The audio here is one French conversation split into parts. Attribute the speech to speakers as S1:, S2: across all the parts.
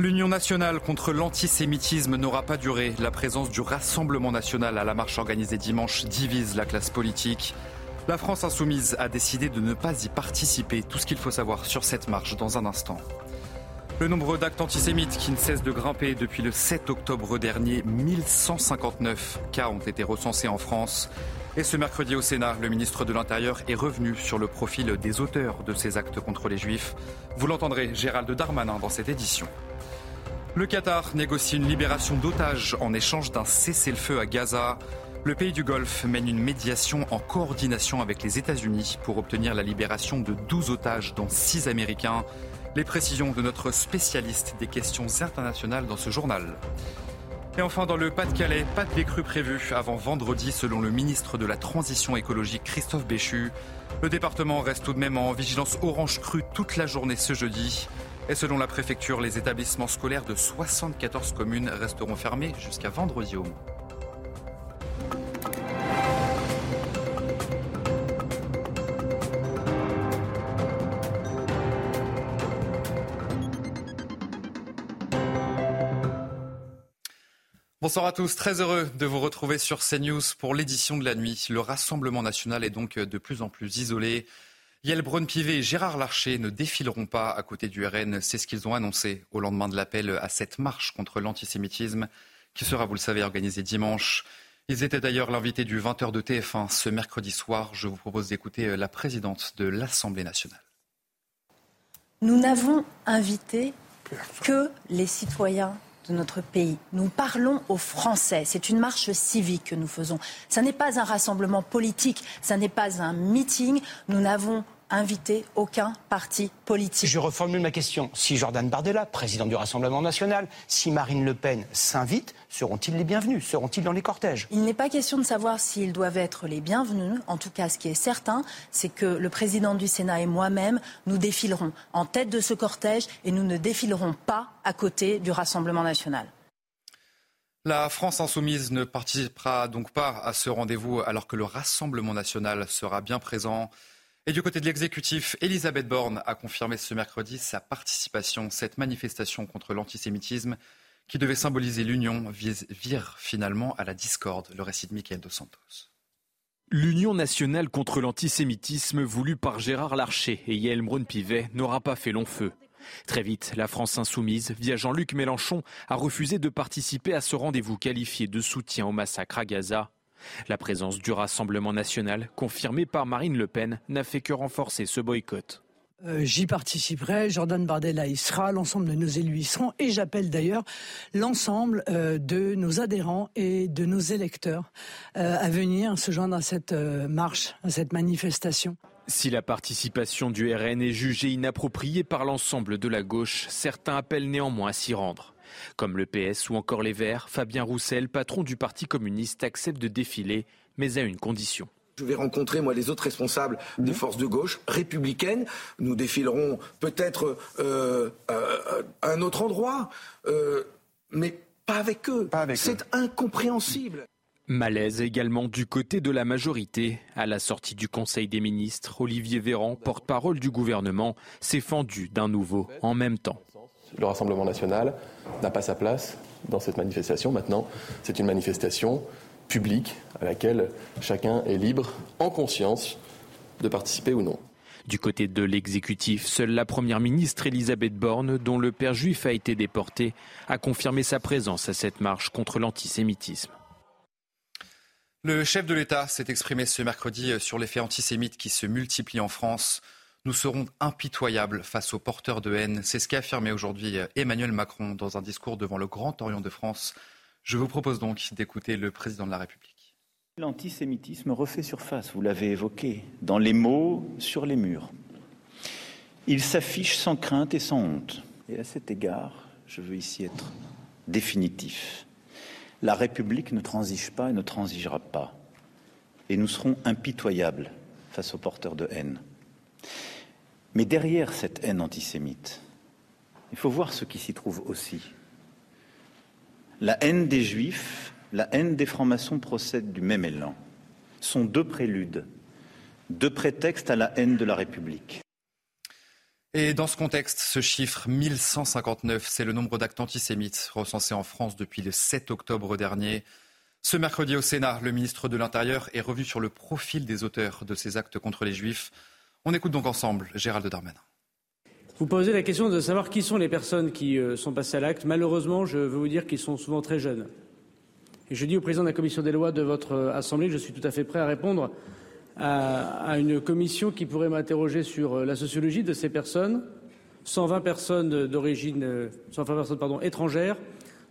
S1: L'Union nationale contre l'antisémitisme n'aura pas duré. La présence du Rassemblement national à la marche organisée dimanche divise la classe politique. La France insoumise a décidé de ne pas y participer. Tout ce qu'il faut savoir sur cette marche dans un instant. Le nombre d'actes antisémites qui ne cesse de grimper depuis le 7 octobre dernier, 1159 cas ont été recensés en France. Et ce mercredi au Sénat, le ministre de l'Intérieur est revenu sur le profil des auteurs de ces actes contre les Juifs. Vous l'entendrez, Gérald Darmanin, dans cette édition. Le Qatar négocie une libération d'otages en échange d'un cessez-le-feu à Gaza. Le pays du Golfe mène une médiation en coordination avec les États-Unis pour obtenir la libération de 12 otages, dont 6 Américains. Les précisions de notre spécialiste des questions internationales dans ce journal. Et enfin, dans le Pas-de-Calais, pas de décrue prévue avant vendredi, selon le ministre de la Transition écologique Christophe Béchu. Le département reste tout de même en vigilance orange crue toute la journée ce jeudi. Et selon la préfecture, les établissements scolaires de 74 communes resteront fermés jusqu'à vendredi au moins. Bonsoir à tous, très heureux de vous retrouver sur CNews pour l'édition de la nuit. Le Rassemblement national est donc de plus en plus isolé. Yael Braun-Pivet et Gérard Larcher ne défileront pas à côté du RN, c'est ce qu'ils ont annoncé au lendemain de l'appel à cette marche contre l'antisémitisme qui sera, vous le savez, organisée dimanche. Ils étaient d'ailleurs l'invité du 20h de TF1 ce mercredi soir. Je vous propose d'écouter la présidente de l'Assemblée nationale.
S2: Nous n'avons invité que les citoyens de notre pays. Nous parlons aux Français. C'est une marche civique que nous faisons. Ce n'est pas un rassemblement politique, ce n'est pas un meeting. Nous n'avons invité aucun parti politique.
S3: Je reformule ma question. Si Jordan Bardella, président du Rassemblement national, si Marine Le Pen s'invite, seront-ils les bienvenus? Seront-ils dans les cortèges?
S2: Il n'est pas question de savoir s'ils doivent être les bienvenus. En tout cas, ce qui est certain, c'est que le président du Sénat et moi-même, nous défilerons en tête de ce cortège et nous ne défilerons pas à côté du Rassemblement national.
S1: La France insoumise ne participera donc pas à ce rendez-vous alors que le Rassemblement national sera bien présent. Et du côté de l'exécutif, Elisabeth Borne a confirmé ce mercredi sa participation. Cette manifestation contre l'antisémitisme qui devait symboliser l'union vire finalement à la discorde. Le récit de Michael Dos Santos.
S4: L'Union nationale contre l'antisémitisme voulue par Gérard Larcher et Yael Braun-Pivet n'aura pas fait long feu. Très vite, la France insoumise, via Jean-Luc Mélenchon, a refusé de participer à ce rendez-vous qualifié de soutien au massacre à Gaza. La présence du Rassemblement national, confirmée par Marine Le Pen, n'a fait que renforcer ce boycott.
S5: Euh, J'y participerai, Jordan Bardella y sera, l'ensemble de nos élus y seront, et j'appelle d'ailleurs l'ensemble euh, de nos adhérents et de nos électeurs euh, à venir se joindre à cette marche, à cette manifestation.
S4: Si la participation du RN est jugée inappropriée par l'ensemble de la gauche, certains appellent néanmoins à s'y rendre. Comme le PS ou encore les Verts, Fabien Roussel, patron du Parti communiste, accepte de défiler, mais à une condition.
S6: Je vais rencontrer, moi, les autres responsables des forces de gauche républicaines. Nous défilerons peut-être euh, euh, à un autre endroit, euh, mais pas avec eux. C'est incompréhensible.
S4: Malaise également du côté de la majorité. À la sortie du Conseil des ministres, Olivier Véran, porte-parole du gouvernement, s'est fendu d'un nouveau en même temps.
S7: Le Rassemblement national n'a pas sa place dans cette manifestation. Maintenant, c'est une manifestation publique à laquelle chacun est libre, en conscience, de participer ou non.
S4: Du côté de l'exécutif, seule la première ministre Elisabeth Borne, dont le père juif a été déporté, a confirmé sa présence à cette marche contre l'antisémitisme.
S1: Le chef de l'État s'est exprimé ce mercredi sur les faits antisémites qui se multiplient en France. Nous serons impitoyables face aux porteurs de haine. C'est ce qu'a affirmé aujourd'hui Emmanuel Macron dans un discours devant le Grand Orient de France. Je vous propose donc d'écouter le président de la République.
S8: L'antisémitisme refait surface, vous l'avez évoqué, dans les mots sur les murs. Il s'affiche sans crainte et sans honte. Et à cet égard, je veux ici être définitif. La République ne transige pas et ne transigera pas. Et nous serons impitoyables face aux porteurs de haine. Mais derrière cette haine antisémite, il faut voir ce qui s'y trouve aussi. La haine des Juifs, la haine des francs-maçons procèdent du même élan. Sont deux préludes, deux prétextes à la haine de la République.
S1: Et dans ce contexte, ce chiffre 1159, c'est le nombre d'actes antisémites recensés en France depuis le 7 octobre dernier. Ce mercredi au Sénat, le ministre de l'Intérieur est revenu sur le profil des auteurs de ces actes contre les Juifs. On écoute donc ensemble Gérald Darmanin.
S9: Vous posez la question de savoir qui sont les personnes qui euh, sont passées à l'acte. Malheureusement, je veux vous dire qu'ils sont souvent très jeunes. Et je dis au président de la commission des lois de votre euh, Assemblée que je suis tout à fait prêt à répondre à, une commission qui pourrait m'interroger sur euh, la sociologie de ces personnes. 120 personnes d'origine, 120 personnes pardon, étrangères,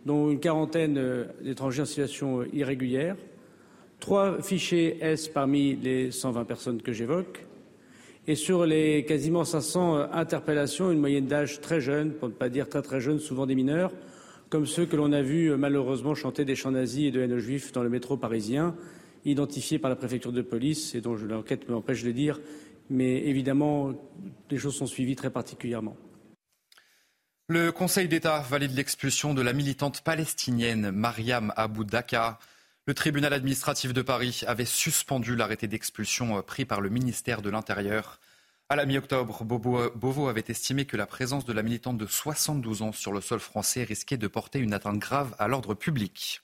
S9: dont une quarantaine d'étrangers en situation irrégulière. Trois fichiers S parmi les 120 personnes que j'évoque. Et sur les quasiment 500 euh, interpellations, une moyenne d'âge très jeune, pour ne pas dire très très jeune, souvent des mineurs, comme ceux que l'on a vus malheureusement chanter des chants nazis et de haine aux juifs dans le métro parisien identifiés par la préfecture de police et dont l'enquête m'empêche de dire, mais évidemment, les choses sont suivies très particulièrement.
S1: Le Conseil d'État valide l'expulsion de la militante palestinienne Mariam Abou Daka. Le tribunal administratif de Paris avait suspendu l'arrêté d'expulsion pris par le ministère de l'Intérieur. À la mi-octobre, Beauvau avait estimé que la présence de la militante de 72 ans sur le sol français risquait de porter une atteinte grave à l'ordre public.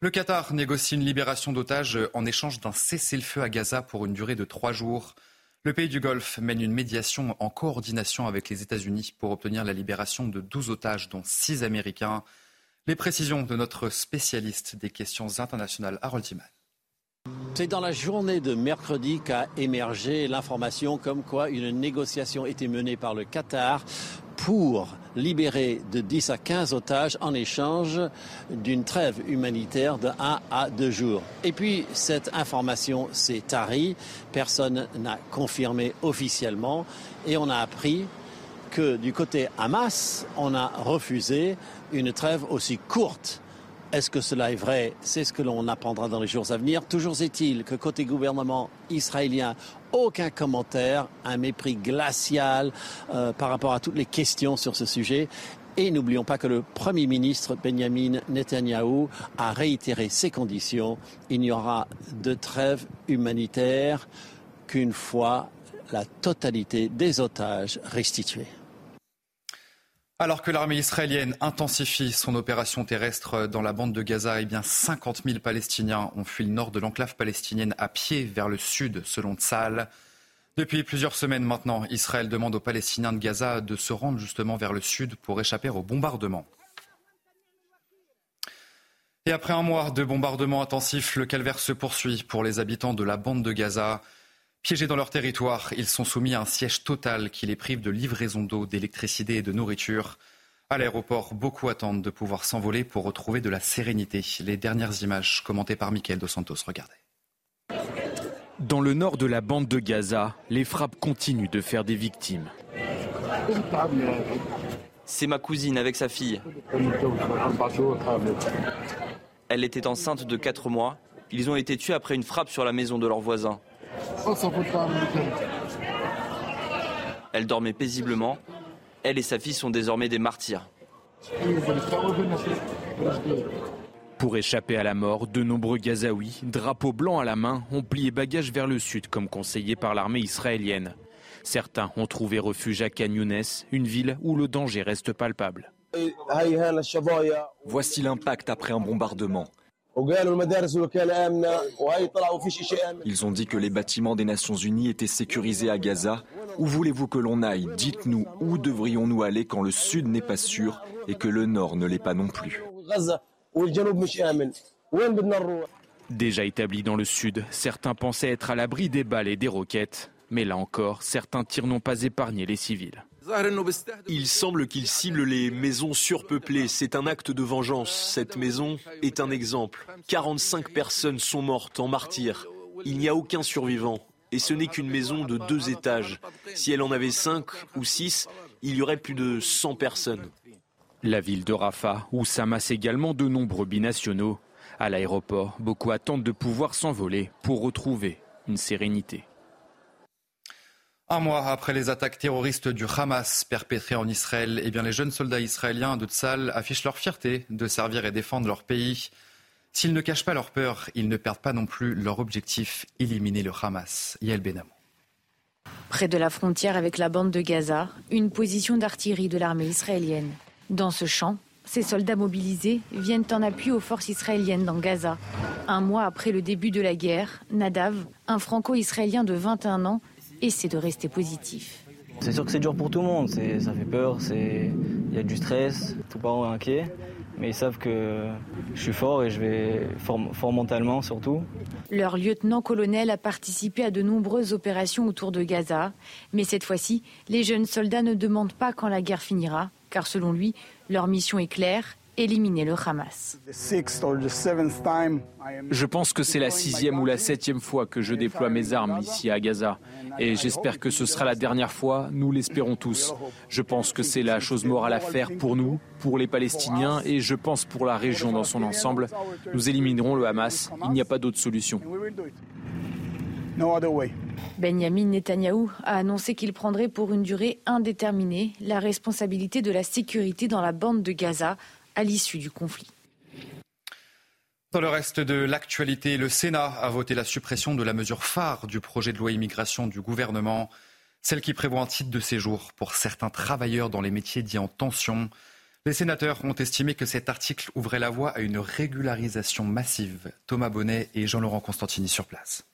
S1: Le Qatar négocie une libération d'otages en échange d'un cessez-le-feu à Gaza pour une durée de trois jours. Le pays du Golfe mène une médiation en coordination avec les États-Unis pour obtenir la libération de 12 otages, dont 6 Américains. Les précisions de notre spécialiste des questions internationales, Harold Timan.
S10: C'est dans la journée de mercredi qu'a émergé l'information comme quoi une négociation était menée par le Qatar pour libérer de 10 à 15 otages en échange d'une trêve humanitaire de 1 à 2 jours. Et puis cette information s'est tarie, personne n'a confirmé officiellement et on a appris que du côté Hamas, on a refusé une trêve aussi courte est-ce que cela est vrai? C'est ce que l'on apprendra dans les jours à venir. Toujours est-il que côté gouvernement israélien, aucun commentaire, un mépris glacial euh, par rapport à toutes les questions sur ce sujet. Et n'oublions pas que le Premier ministre Benjamin Netanyahou a réitéré ses conditions. Il n'y aura de trêve humanitaire qu'une fois la totalité des otages restitués.
S1: Alors que l'armée israélienne intensifie son opération terrestre dans la bande de Gaza, eh bien 50 000 Palestiniens ont fui le nord de l'enclave palestinienne à pied vers le sud, selon Tzal. Depuis plusieurs semaines maintenant, Israël demande aux Palestiniens de Gaza de se rendre justement vers le sud pour échapper aux bombardements. Et après un mois de bombardements intensifs, le calvaire se poursuit pour les habitants de la bande de Gaza. Piégés dans leur territoire, ils sont soumis à un siège total qui les prive de livraison d'eau, d'électricité et de nourriture. À l'aéroport, beaucoup attendent de pouvoir s'envoler pour retrouver de la sérénité. Les dernières images commentées par Michael Dos Santos. Regardez.
S4: Dans le nord de la bande de Gaza, les frappes continuent de faire des victimes.
S11: C'est ma cousine avec sa fille. Elle était enceinte de 4 mois. Ils ont été tués après une frappe sur la maison de leur voisin. Elle dormait paisiblement. Elle et sa fille sont désormais des martyrs.
S4: Pour échapper à la mort, de nombreux Gazaouis, drapeaux blancs à la main, ont plié bagages vers le sud comme conseillé par l'armée israélienne. Certains ont trouvé refuge à Younes, une ville où le danger reste palpable.
S12: Voici l'impact après un bombardement. Ils ont dit que les bâtiments des Nations Unies étaient sécurisés à Gaza. Où voulez-vous que l'on aille? Dites-nous où devrions-nous aller quand le sud n'est pas sûr et que le nord ne l'est pas non plus?
S4: Déjà établis dans le sud, certains pensaient être à l'abri des balles et des roquettes. Mais là encore, certains tirs n'ont pas épargné les civils.
S13: Il semble qu'il cible les maisons surpeuplées. C'est un acte de vengeance. Cette maison est un exemple. 45 personnes sont mortes en martyrs. Il n'y a aucun survivant. Et ce n'est qu'une maison de deux étages. Si elle en avait cinq ou six, il y aurait plus de 100 personnes.
S4: La ville de Rafah, où s'amassent également de nombreux binationaux. À l'aéroport, beaucoup attendent de pouvoir s'envoler pour retrouver une sérénité.
S1: Un mois après les attaques terroristes du Hamas perpétrées en Israël, eh bien les jeunes soldats israéliens de Tzal affichent leur fierté de servir et défendre leur pays. S'ils ne cachent pas leur peur, ils ne perdent pas non plus leur objectif, éliminer le Hamas. Yael Benamou.
S14: Près de la frontière avec la bande de Gaza, une position d'artillerie de l'armée israélienne. Dans ce champ, ces soldats mobilisés viennent en appui aux forces israéliennes dans Gaza. Un mois après le début de la guerre, Nadav, un franco-israélien de 21 ans, essaie de rester positif.
S15: C'est sûr que c'est dur pour tout le monde, ça fait peur, il y a du stress, tout monde est inquiet, mais ils savent que je suis fort et je vais fort, fort mentalement surtout.
S14: Leur lieutenant-colonel a participé à de nombreuses opérations autour de Gaza, mais cette fois-ci, les jeunes soldats ne demandent pas quand la guerre finira, car selon lui, leur mission est claire, éliminer le Hamas.
S4: Je pense que c'est la sixième ou la septième fois que je déploie mes armes ici à Gaza. Et j'espère que ce sera la dernière fois, nous l'espérons tous. Je pense que c'est la chose morale à faire pour nous, pour les Palestiniens et je pense pour la région dans son ensemble. Nous éliminerons le Hamas, il n'y a pas d'autre solution.
S14: Benjamin Netanyahou a annoncé qu'il prendrait pour une durée indéterminée la responsabilité de la sécurité dans la bande de Gaza à l'issue du conflit.
S1: Dans le reste de l'actualité, le Sénat a voté la suppression de la mesure phare du projet de loi immigration du gouvernement, celle qui prévoit un titre de séjour pour certains travailleurs dans les métiers dits en tension. Les sénateurs ont estimé que cet article ouvrait la voie à une régularisation massive. Thomas Bonnet et Jean-Laurent Constantini sur place.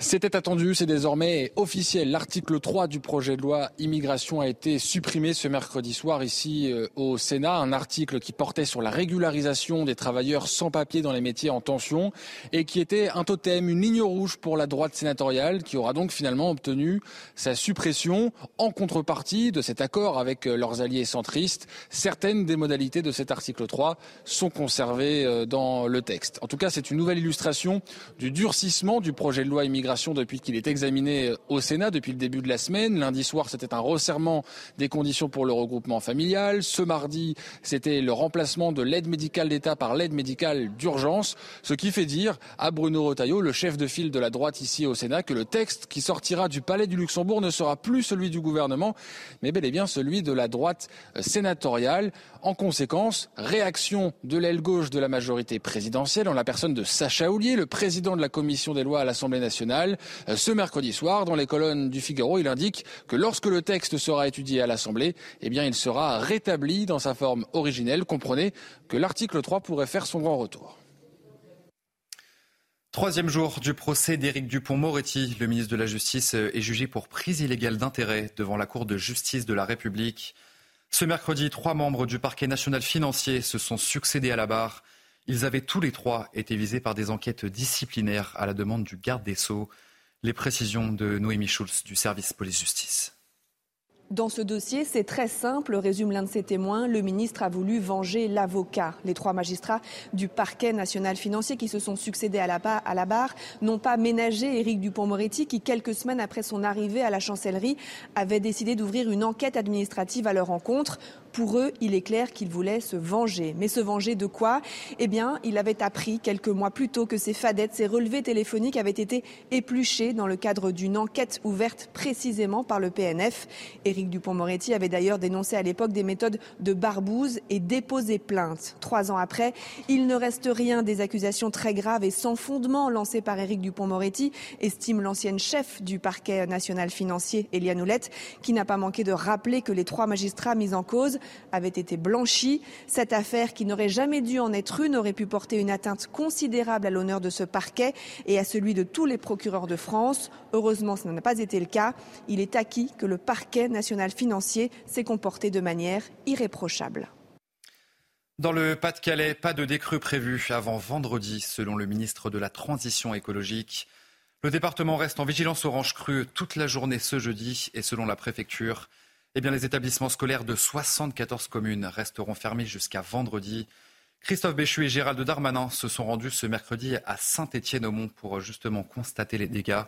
S16: C'était attendu, c'est désormais officiel. L'article 3 du projet de loi immigration a été supprimé ce mercredi soir ici euh, au Sénat. Un article qui portait sur la régularisation des travailleurs sans papier dans les métiers en tension et qui était un totem, une ligne rouge pour la droite sénatoriale qui aura donc finalement obtenu sa suppression en contrepartie de cet accord avec euh, leurs alliés centristes. Certaines des modalités de cet article 3 sont conservées euh, dans le texte. En tout cas, c'est une nouvelle illustration du durcissement du projet de loi immigration depuis qu'il est examiné au Sénat depuis le début de la semaine. Lundi soir, c'était un resserrement des conditions pour le regroupement familial. Ce mardi, c'était le remplacement de l'aide médicale d'État par l'aide médicale d'urgence, ce qui fait dire à Bruno Retailleau, le chef de file de la droite ici au Sénat, que le texte qui sortira du Palais du Luxembourg ne sera plus celui du gouvernement, mais bel et bien celui de la droite sénatoriale. En conséquence, réaction de l'aile gauche de la majorité présidentielle en la personne de Sacha Houlier, le président de la commission des lois à l'Assemblée nationale. Euh, ce mercredi soir, dans les colonnes du Figaro, il indique que lorsque le texte sera étudié à l'Assemblée, eh il sera rétabli dans sa forme originelle. Comprenez que l'article 3 pourrait faire son grand retour.
S1: Troisième jour du procès d'Éric Dupont-Moretti. Le ministre de la Justice est jugé pour prise illégale d'intérêt devant la Cour de justice de la République. Ce mercredi, trois membres du parquet national financier se sont succédés à la barre. Ils avaient tous les trois été visés par des enquêtes disciplinaires à la demande du garde des Sceaux. Les précisions de Noémie Schulz du service police-justice.
S17: Dans ce dossier, c'est très simple, résume l'un de ses témoins. Le ministre a voulu venger l'avocat. Les trois magistrats du parquet national financier qui se sont succédés à la, à la barre n'ont pas ménagé Éric Dupont-Moretti qui, quelques semaines après son arrivée à la chancellerie, avait décidé d'ouvrir une enquête administrative à leur encontre. Pour eux, il est clair qu'ils voulaient se venger. Mais se venger de quoi? Eh bien, il avait appris quelques mois plus tôt que ses fadettes, ses relevés téléphoniques avaient été épluchés dans le cadre d'une enquête ouverte précisément par le PNF. Éric Dupont-Moretti avait d'ailleurs dénoncé à l'époque des méthodes de barbouze et déposé plainte. Trois ans après, il ne reste rien des accusations très graves et sans fondement lancées par Éric Dupont-Moretti, estime l'ancienne chef du parquet national financier, Eliane Houlette, qui n'a pas manqué de rappeler que les trois magistrats mis en cause avait été blanchie. Cette affaire, qui n'aurait jamais dû en être une, aurait pu porter une atteinte considérable à l'honneur de ce parquet et à celui de tous les procureurs de France. Heureusement, ce n'a pas été le cas. Il est acquis que le parquet national financier s'est comporté de manière irréprochable.
S1: Dans le Pas-de-Calais, pas de décrue prévue avant vendredi, selon le ministre de la Transition écologique. Le département reste en vigilance orange crue toute la journée ce jeudi et selon la préfecture, eh bien, les établissements scolaires de 74 communes resteront fermés jusqu'à vendredi. Christophe Béchu et Gérald Darmanin se sont rendus ce mercredi à Saint-Étienne-au-Mont pour justement constater les dégâts.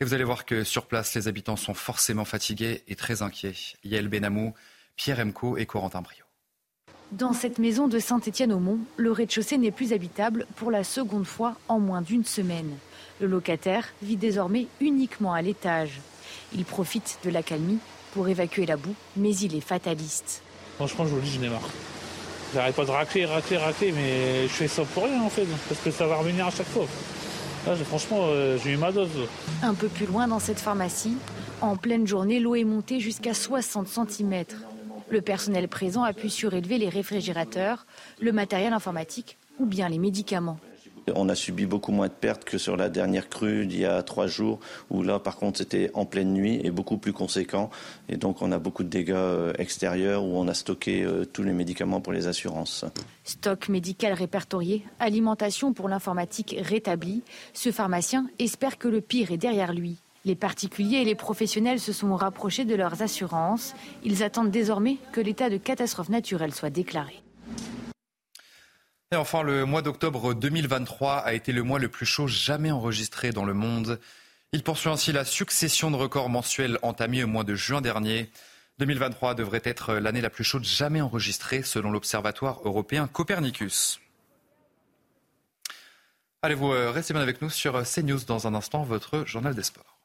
S1: Et vous allez voir que sur place, les habitants sont forcément fatigués et très inquiets. Yael Benamou, Pierre Emco et Corentin Brio.
S14: Dans cette maison de Saint-Étienne-au-Mont, le rez-de-chaussée n'est plus habitable pour la seconde fois en moins d'une semaine. Le locataire vit désormais uniquement à l'étage. Il profite de l'accalmie pour évacuer la boue, mais il est fataliste.
S18: Franchement, je vous le dis, je n'ai marre. J'arrête pas de racler, racler, racler, mais je fais ça pour rien en fait, parce que ça va revenir à chaque fois. Là, franchement, euh, j'ai eu ma dose.
S14: Un peu plus loin dans cette pharmacie, en pleine journée, l'eau est montée jusqu'à 60 cm. Le personnel présent a pu surélever les réfrigérateurs, le matériel informatique ou bien les médicaments.
S19: On a subi beaucoup moins de pertes que sur la dernière crue d'il y a trois jours, où là, par contre, c'était en pleine nuit et beaucoup plus conséquent. Et donc, on a beaucoup de dégâts euh, extérieurs où on a stocké euh, tous les médicaments pour les assurances.
S14: Stock médical répertorié, alimentation pour l'informatique rétablie. Ce pharmacien espère que le pire est derrière lui. Les particuliers et les professionnels se sont rapprochés de leurs assurances. Ils attendent désormais que l'état de catastrophe naturelle soit déclaré.
S1: Et enfin, le mois d'octobre 2023 a été le mois le plus chaud jamais enregistré dans le monde. Il poursuit ainsi la succession de records mensuels entamés au mois de juin dernier. 2023 devrait être l'année la plus chaude jamais enregistrée selon l'Observatoire européen Copernicus. Allez-vous euh, rester bien avec nous sur CNews dans un instant, votre journal des sports.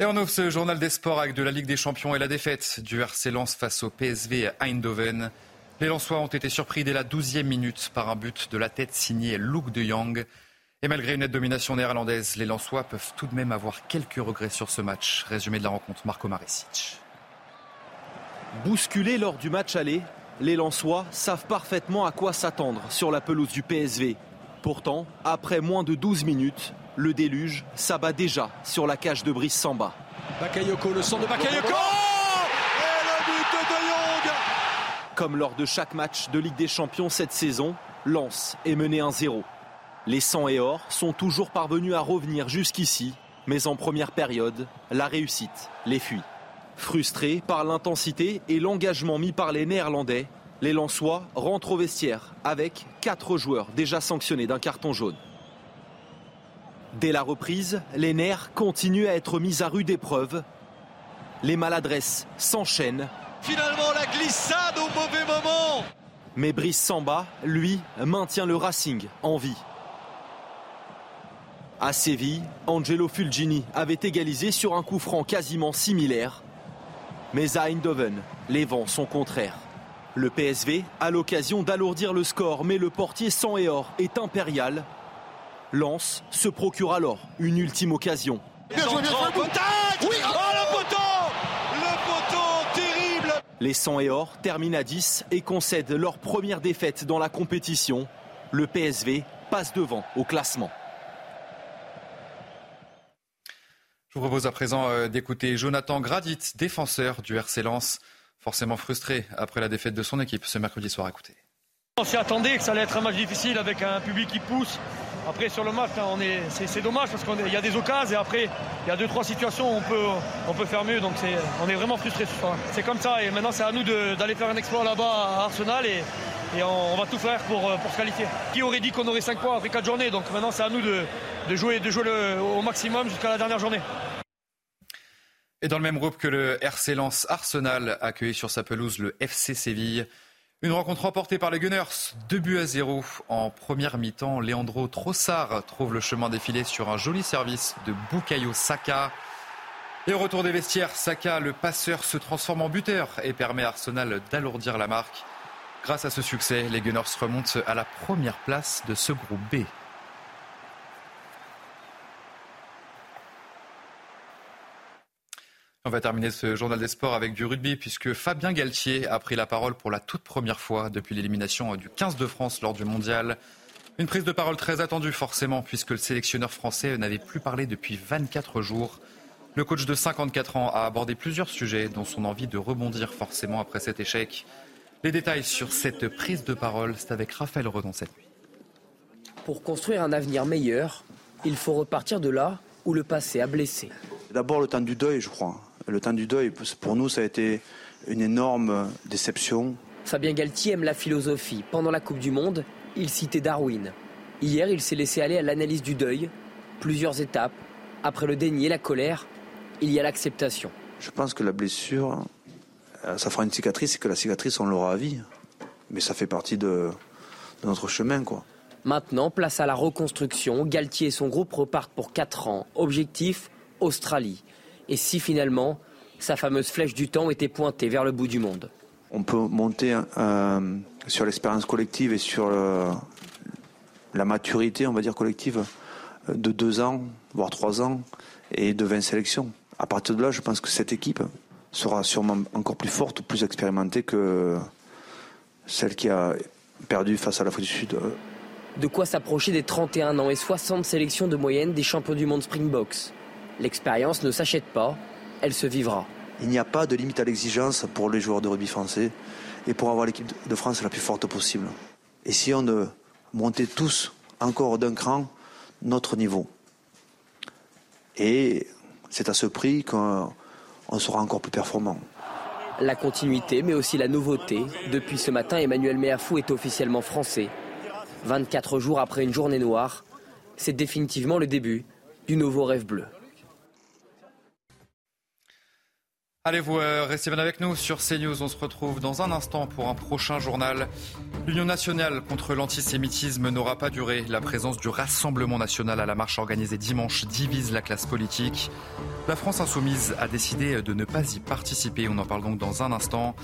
S1: Et on ouvre ce journal des sports avec de la Ligue des Champions et la défaite du RC Lens face au PSV Eindhoven. Les Lensois ont été surpris dès la 12e minute par un but de la tête signé Luke de Jong. Et malgré une nette domination néerlandaise, les Lensois peuvent tout de même avoir quelques regrets sur ce match. Résumé de la rencontre, Marco Maricic.
S20: Bousculés lors du match aller, les Lensois savent parfaitement à quoi s'attendre sur la pelouse du PSV. Pourtant, après moins de 12 minutes, le déluge s'abat déjà sur la cage de Brice Samba.
S21: Bakayoko, le centre de Bakayoko Et le but de De Jong
S20: Comme lors de chaque match de Ligue des Champions cette saison, Lens est mené 1-0. Les 100 et or sont toujours parvenus à revenir jusqu'ici, mais en première période, la réussite les fuit. Frustrés par l'intensité et l'engagement mis par les Néerlandais, les Lensois rentrent au vestiaire avec quatre joueurs déjà sanctionnés d'un carton jaune. Dès la reprise, les nerfs continuent à être mis à rude épreuve. Les maladresses s'enchaînent.
S21: Finalement, la glissade au mauvais moment
S20: Mais Brice Samba, lui, maintient le Racing en vie. À Séville, Angelo Fulgini avait égalisé sur un coup franc quasiment similaire. Mais à Eindhoven, les vents sont contraires. Le PSV a l'occasion d'alourdir le score, mais le portier sans et or est impérial. Lens se procure alors une ultime occasion.
S21: Bien joué, bien joué, oui, oh, le poteau Le poteau terrible
S20: Les 100 et or terminent à 10 et concèdent leur première défaite dans la compétition. Le PSV passe devant au classement.
S1: Je vous propose à présent euh, d'écouter Jonathan Gradit, défenseur du RC Lens, forcément frustré après la défaite de son équipe ce mercredi soir. Écoutez.
S22: On s'y attendait que ça allait être un match difficile avec un public qui pousse. Après sur le match, hein, c'est, dommage parce qu'il y a des occasions et après il y a deux trois situations où on peut, on peut faire mieux. Donc on est vraiment frustré ce soir. C'est comme ça et maintenant c'est à nous d'aller faire un exploit là-bas à Arsenal et, on, va tout faire pour, pour se qualifier. Qui aurait dit qu'on aurait 5 points après 4 journées? Donc maintenant c'est à nous de, jouer, de jouer au maximum jusqu'à la dernière journée.
S1: Et dans le même groupe que le RC Lens Arsenal accueilli sur sa pelouse le FC Séville. Une rencontre remportée par les Gunners, 2 buts à 0 en première mi-temps. Leandro Trossard trouve le chemin défilé sur un joli service de Bukayo Saka. Et au retour des vestiaires, Saka, le passeur, se transforme en buteur et permet à Arsenal d'alourdir la marque. Grâce à ce succès, les Gunners remontent à la première place de ce groupe B. On va terminer ce journal des sports avec du rugby puisque Fabien Galtier a pris la parole pour la toute première fois depuis l'élimination du 15 de France lors du mondial. Une prise de parole très attendue forcément puisque le sélectionneur français n'avait plus parlé depuis 24 jours. Le coach de 54 ans a abordé plusieurs sujets, dont son envie de rebondir forcément après cet échec. Les détails sur cette prise de parole, c'est avec Raphaël Redon cette nuit.
S23: Pour construire un avenir meilleur, il faut repartir de là où le passé a blessé.
S24: D'abord le temps du deuil, je crois. Le temps du deuil, pour nous, ça a été une énorme déception.
S23: Fabien Galtier aime la philosophie. Pendant la Coupe du Monde, il citait Darwin. Hier, il s'est laissé aller à l'analyse du deuil. Plusieurs étapes. Après le déni et la colère, il y a l'acceptation.
S24: Je pense que la blessure, euh, ça fera une cicatrice et que la cicatrice, on l'aura à vie. Mais ça fait partie de, de notre chemin, quoi.
S23: Maintenant, place à la reconstruction. Galtier et son groupe repartent pour 4 ans. Objectif, Australie. Et si finalement, sa fameuse flèche du temps était pointée vers le bout du monde
S24: On peut monter euh, sur l'expérience collective et sur le, la maturité, on va dire, collective de 2 ans, voire 3 ans, et de 20 sélections. À partir de là, je pense que cette équipe sera sûrement encore plus forte, plus expérimentée que celle qui a perdu face à l'Afrique du Sud
S23: de quoi s'approcher des 31 ans et 60 sélections de moyenne des champions du monde Springboks. L'expérience ne s'achète pas, elle se vivra.
S24: Il n'y a pas de limite à l'exigence pour les joueurs de rugby français et pour avoir l'équipe de France la plus forte possible. Et si on de monter tous encore d'un cran notre niveau. Et c'est à ce prix qu'on sera encore plus performant.
S23: La continuité, mais aussi la nouveauté. Depuis ce matin, Emmanuel Méafou est officiellement français 24 jours après une journée noire, c'est définitivement le début du nouveau rêve bleu.
S1: Allez, vous euh, restez bien avec nous sur CNews. On se retrouve dans un instant pour un prochain journal. L'Union nationale contre l'antisémitisme n'aura pas duré. La présence du Rassemblement national à la marche organisée dimanche divise la classe politique. La France insoumise a décidé de ne pas y participer. On en parle donc dans un instant.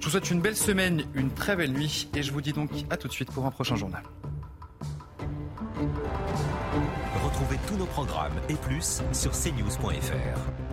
S1: Je vous souhaite une belle semaine, une très belle nuit et je vous dis donc à tout de suite pour un prochain journal.
S25: Retrouvez tous nos programmes et plus sur cnews.fr.